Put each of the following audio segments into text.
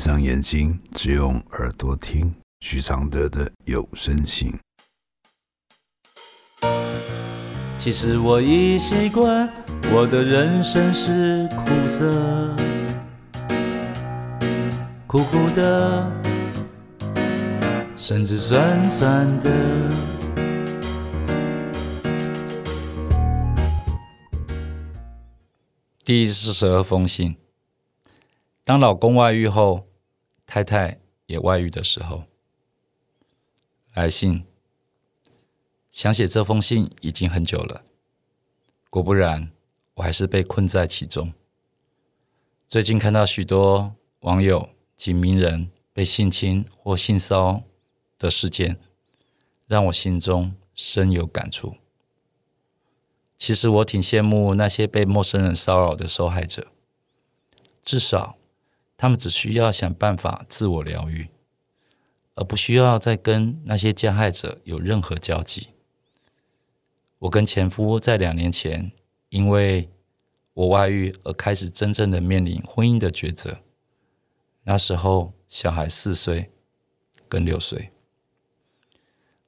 上眼睛，只用耳朵听许常德的有声信。其实我已习惯，我的人生是苦涩，苦苦的，甚至酸酸的。第四十二封信。当老公外遇后，太太也外遇的时候，来信。想写这封信已经很久了，果不然，我还是被困在其中。最近看到许多网友及名人被性侵或性骚的事件，让我心中深有感触。其实我挺羡慕那些被陌生人骚扰的受害者，至少他们只需要想办法自我疗愈，而不需要再跟那些加害者有任何交集。我跟前夫在两年前，因为我外遇而开始真正的面临婚姻的抉择。那时候小孩四岁，跟六岁。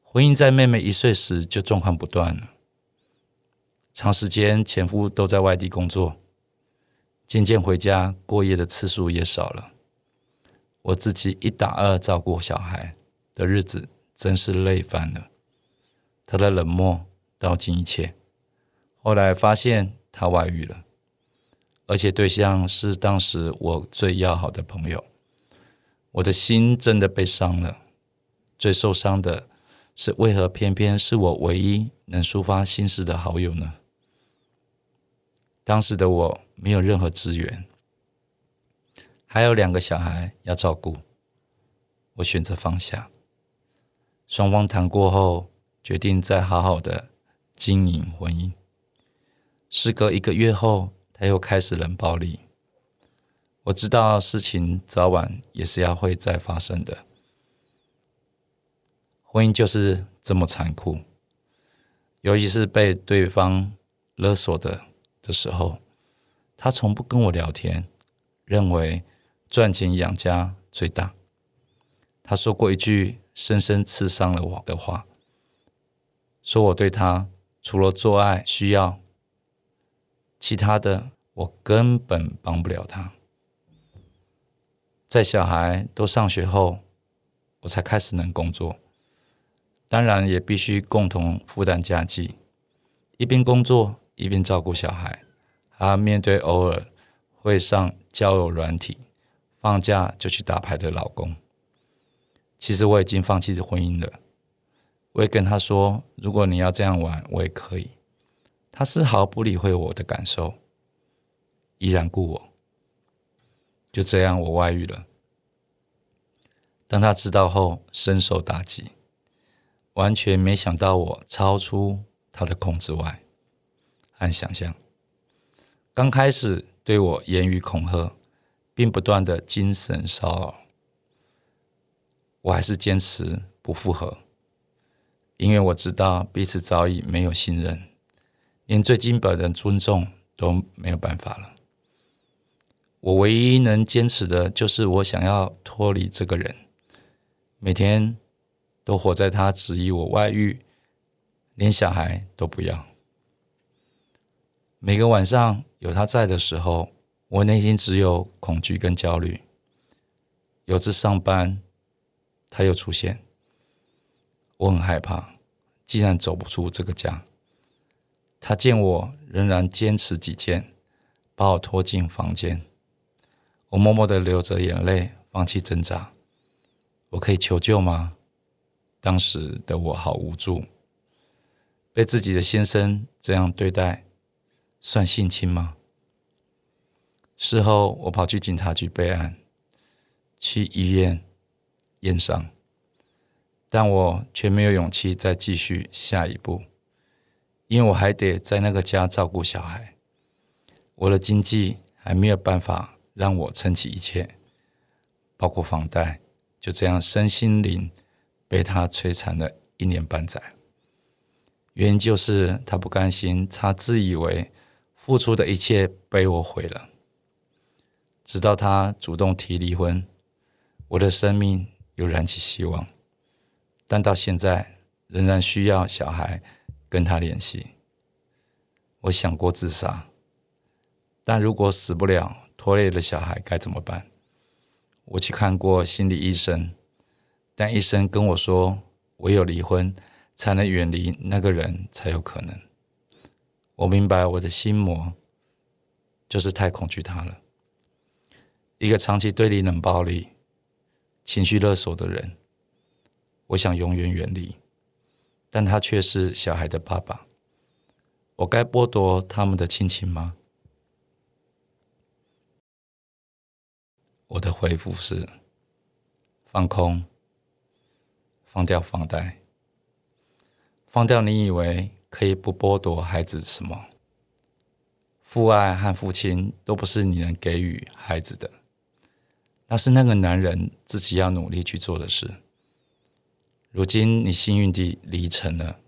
婚姻在妹妹一岁时就状况不断了。长时间前夫都在外地工作，渐渐回家过夜的次数也少了。我自己一打二照顾小孩的日子，真是累翻了。他的冷漠。道尽一切，后来发现他外遇了，而且对象是当时我最要好的朋友，我的心真的被伤了。最受伤的是，为何偏偏是我唯一能抒发心事的好友呢？当时的我没有任何资源，还有两个小孩要照顾，我选择放下。双方谈过后，决定再好好的。经营婚姻，时隔一个月后，他又开始冷暴力。我知道事情早晚也是要会再发生的，婚姻就是这么残酷。尤其是被对方勒索的的时候，他从不跟我聊天，认为赚钱养家最大。他说过一句深深刺伤了我的话，说我对他。除了做爱需要，其他的我根本帮不了他。在小孩都上学后，我才开始能工作，当然也必须共同负担家计，一边工作一边照顾小孩，他面对偶尔会上交友软体、放假就去打牌的老公。其实我已经放弃婚姻了。我也跟他说：“如果你要这样玩，我也可以。”他丝毫不理会我的感受，依然顾我。就这样，我外遇了。当他知道后，深受打击，完全没想到我超出他的控制外和想象。刚开始对我言语恐吓，并不断的精神骚扰，我还是坚持不复合。因为我知道彼此早已没有信任，连最基本的尊重都没有办法了。我唯一能坚持的就是我想要脱离这个人，每天都活在他质疑我外遇，连小孩都不要。每个晚上有他在的时候，我内心只有恐惧跟焦虑。有次上班，他又出现。我很害怕，既然走不出这个家。他见我仍然坚持己见，把我拖进房间。我默默的流着眼泪，放弃挣扎。我可以求救吗？当时的我好无助，被自己的先生这样对待，算性侵吗？事后我跑去警察局备案，去医院验伤。但我却没有勇气再继续下一步，因为我还得在那个家照顾小孩，我的经济还没有办法让我撑起一切，包括房贷，就这样身心灵被他摧残了一年半载。原因就是他不甘心，他自以为付出的一切被我毁了，直到他主动提离婚，我的生命又燃起希望，但到现在仍然需要小孩跟他联系。我想过自杀，但如果死不了，拖累了小孩该怎么办？我去看过心理医生，但医生跟我说，唯有离婚才能远离那个人，才有可能。我明白我的心魔就是太恐惧他了。一个长期对你冷暴力、情绪勒索的人，我想永远远离，但他却是小孩的爸爸。我该剥夺他们的亲情吗？我的回复是：放空，放掉房贷，放掉你以为可以不剥夺孩子什么。父爱和父亲都不是你能给予孩子的，那是那个男人自己要努力去做的事。如今你幸运地离城了，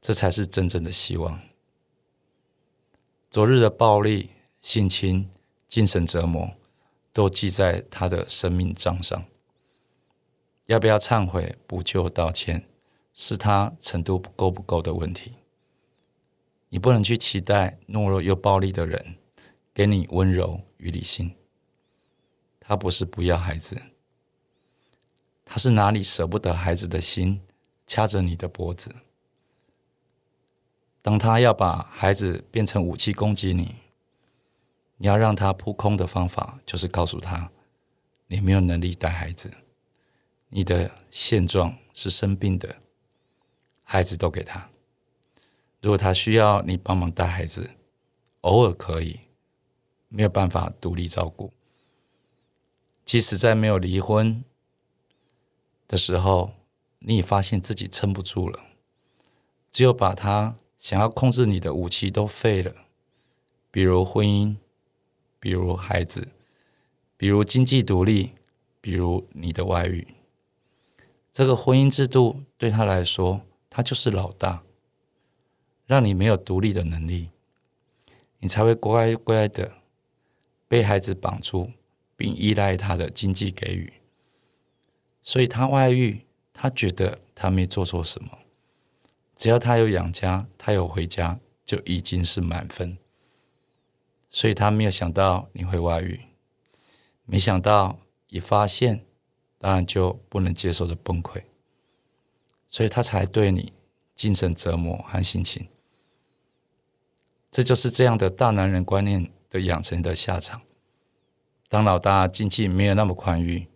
这才是真正的希望。昨日的暴力、性侵、精神折磨。都记在他的生命账上。要不要忏悔、补救、道歉，是他程度够不够的问题。你不能去期待懦弱又暴力的人给你温柔与理性。他不是不要孩子，他是哪里舍不得孩子的心掐着你的脖子。当他要把孩子变成武器攻击你。你要让他扑空的方法，就是告诉他，你没有能力带孩子，你的现状是生病的，孩子都给他。如果他需要你帮忙带孩子，偶尔可以，没有办法独立照顾。即使在没有离婚的时候，你也发现自己撑不住了，只有把他想要控制你的武器都废了，比如婚姻。比如孩子，比如经济独立，比如你的外遇，这个婚姻制度对他来说，他就是老大，让你没有独立的能力，你才会乖乖的被孩子绑住，并依赖他的经济给予。所以他外遇，他觉得他没做错什么，只要他有养家，他有回家，就已经是满分。所以他没有想到你会外遇，没想到一发现，当然就不能接受的崩溃，所以他才对你精神折磨和性情。这就是这样的大男人观念的养成的下场。当老大经济没有那么宽裕，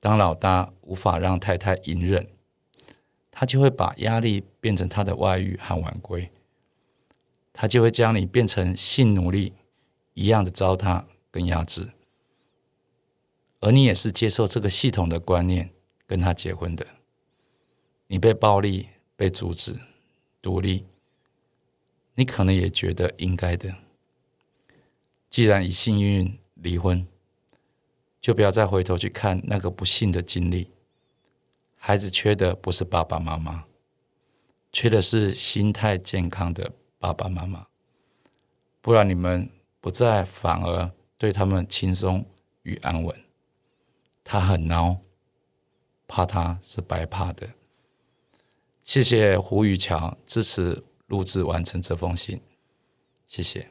当老大无法让太太隐忍，他就会把压力变成他的外遇和晚归，他就会将你变成性奴隶。一样的糟蹋跟压制，而你也是接受这个系统的观念跟他结婚的。你被暴力、被阻止、独立，你可能也觉得应该的。既然以幸运离婚，就不要再回头去看那个不幸的经历。孩子缺的不是爸爸妈妈，缺的是心态健康的爸爸妈妈。不然你们。不再，反而对他们轻松与安稳。他很孬，怕他是白怕的。谢谢胡宇强支持录制完成这封信，谢谢。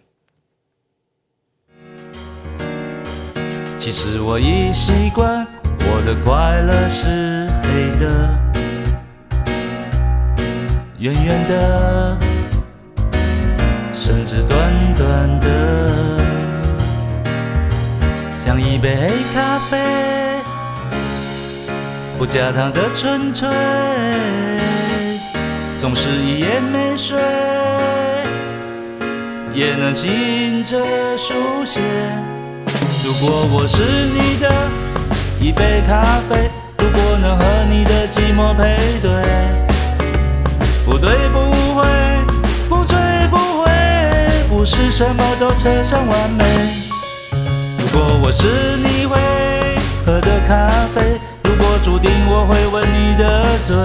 其实我已习惯，我的快乐是黑的，圆圆的。甚至短短的，像一杯黑咖啡，不加糖的纯粹，总是一夜没睡，也能醒着书写。如果我是你的一杯咖啡，如果能和你的寂寞配对，不对不会。不醉不回，不是什么都扯上完美。如果我是你会喝的咖啡，如果注定我会吻你的嘴，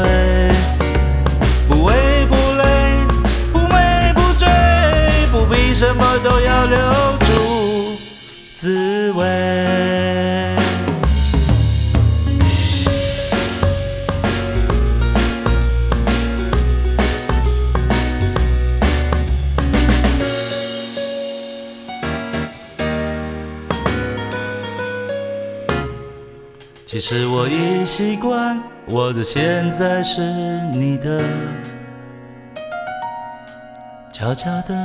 什么都要留住滋味？其实我已习惯我的现在是你的悄悄的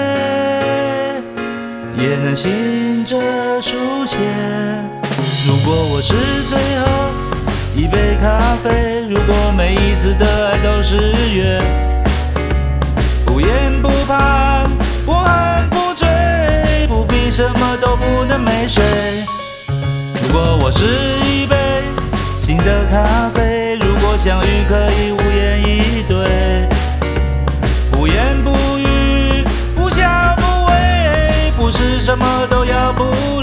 也能醒着书写。如果我是最后一杯咖啡，如果每一次的爱都是约，不言不盼，不恨不追，不必什么都不能没睡。如果我是一杯新的咖啡，如果相遇可以无言以对，什么都要不。